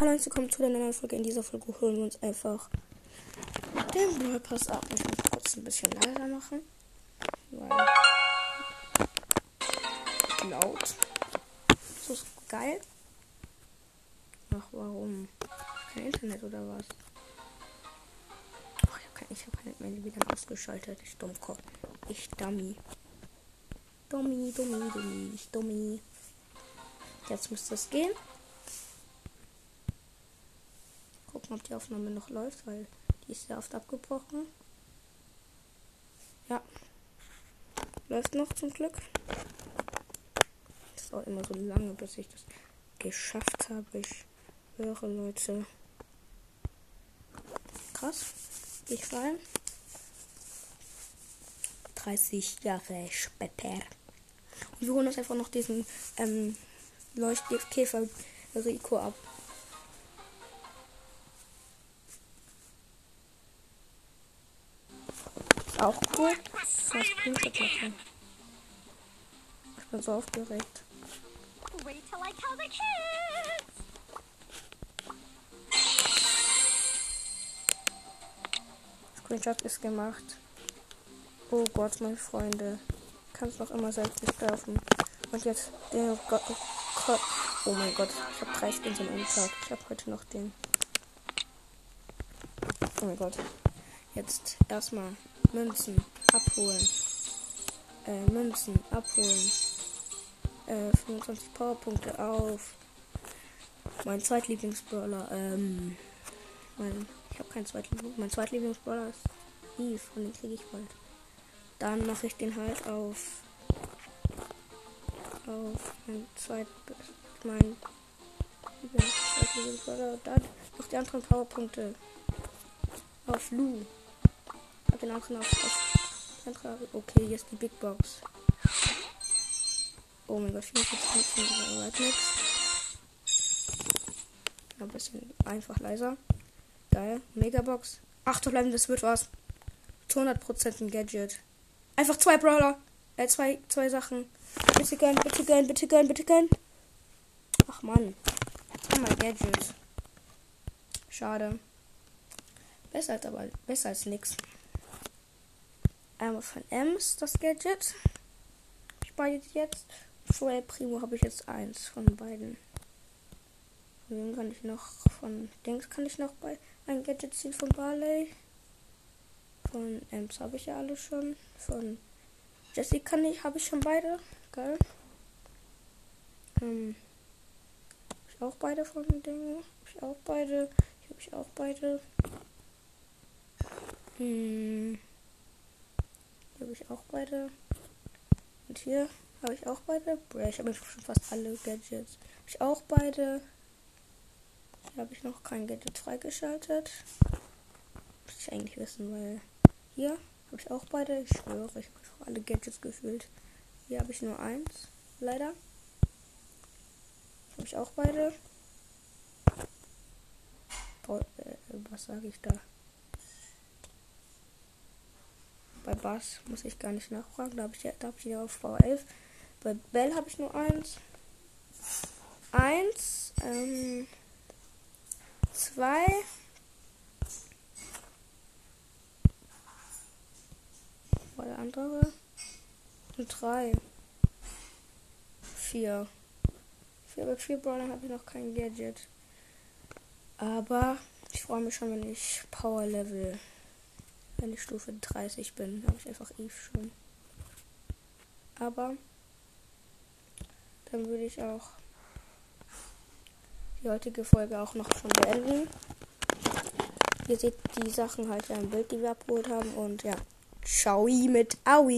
Hallo und willkommen zu der neuen Folge. In dieser Folge holen wir uns einfach den Brawl Pass ab. Ich muss kurz ein bisschen leiser machen. Weil laut. So ist geil. Ach, warum? Kein Internet oder was? Oh, ich habe hab Internet wieder ausgeschaltet. Ich Dummkopf. Ich Dummy. Dummy, Dummy, Dummy, ich Dummy. Jetzt müsste es gehen. Ob die Aufnahme noch läuft, weil die ist sehr oft abgebrochen. Ja. Läuft noch zum Glück. Das dauert immer so lange, bis ich das geschafft habe. Ich höre Leute. Krass. Ich rein. 30 Jahre später. Und wir holen uns einfach noch diesen ähm, Leuchtkäfer Rico ab. Auch cool. Das Punkte machen. Ich bin so aufgeregt. Screenshot ist gemacht. Oh Gott, meine Freunde. Kann es noch immer selbst laufen. Und jetzt, oh Gott, oh Gott. Oh mein Gott, ich habe drei Skins am Tag. Ich habe heute noch den. Oh mein Gott. Jetzt erstmal Münzen abholen. Äh, Münzen abholen. Äh, 25 Powerpunkte auf. Mein Zweitlieblingsbrawler, ähm. Mein, ich habe keinen Zweitlieblings. Mein Zweitlieblingsbrawler ist Eve und den kriege ich bald. Dann mache ich den halt auf. Auf mein zweit. Mein Zweitlieblingsbrawler. Dann noch die anderen Powerpunkte. Auf Lu. Hab den anderen auf. okay, ist die Big Box. Oh mein Gott, 44 Minuten, aber nichts. Ein bisschen einfach leiser. Geil. Megabox. Ach du bleiben, das wird was. Zu 100% ein Gadget. Einfach zwei Brawler. Äh, zwei, zwei Sachen. Bitte gönn, bitte gönn, bitte gönn, bitte gönn. Ach man. Einmal Gadget. Schade. Besser als aber besser als nix. Einmal von Ems das Gadget. Ich beide jetzt. Vorher Primo habe ich jetzt eins von beiden. Von wem kann ich noch? Von Dings kann ich noch bei ein Gadget ziehen von Barley. Von Ems habe ich ja alle schon. Von Jessie kann ich, habe ich schon beide. Geil. Ähm, hab ich auch beide von den Dingen. Hab ich auch beide. Ich habe ich auch beide. Hm. Hier habe ich auch beide. Und hier habe ich auch beide. Ich habe schon fast alle Gadgets. Habe ich auch beide. Hier habe ich noch kein Gadget freigeschaltet. Muss ich eigentlich wissen, weil hier habe ich auch beide. Ich schwöre, ich habe alle Gadgets gefühlt. Hier habe ich nur eins. Leider. Habe ich auch beide. Oh, äh, was sage ich da? Bei Bass muss ich gar nicht nachfragen. Da habe ich, ja, hab ich ja auf V11. Bei Bell habe ich nur eins. Eins. Ähm, zwei. War der andere? Und drei. Vier. Vier bei vier Brawler habe ich noch kein Gadget. Aber ich freue mich schon, wenn ich Power Level, wenn ich Stufe 30 bin, habe ich einfach Eve schon. Aber dann würde ich auch die heutige Folge auch noch schon beenden. Ihr seht die Sachen halt ja im Bild, die wir abgeholt haben. Und ja, ciao mit Aui.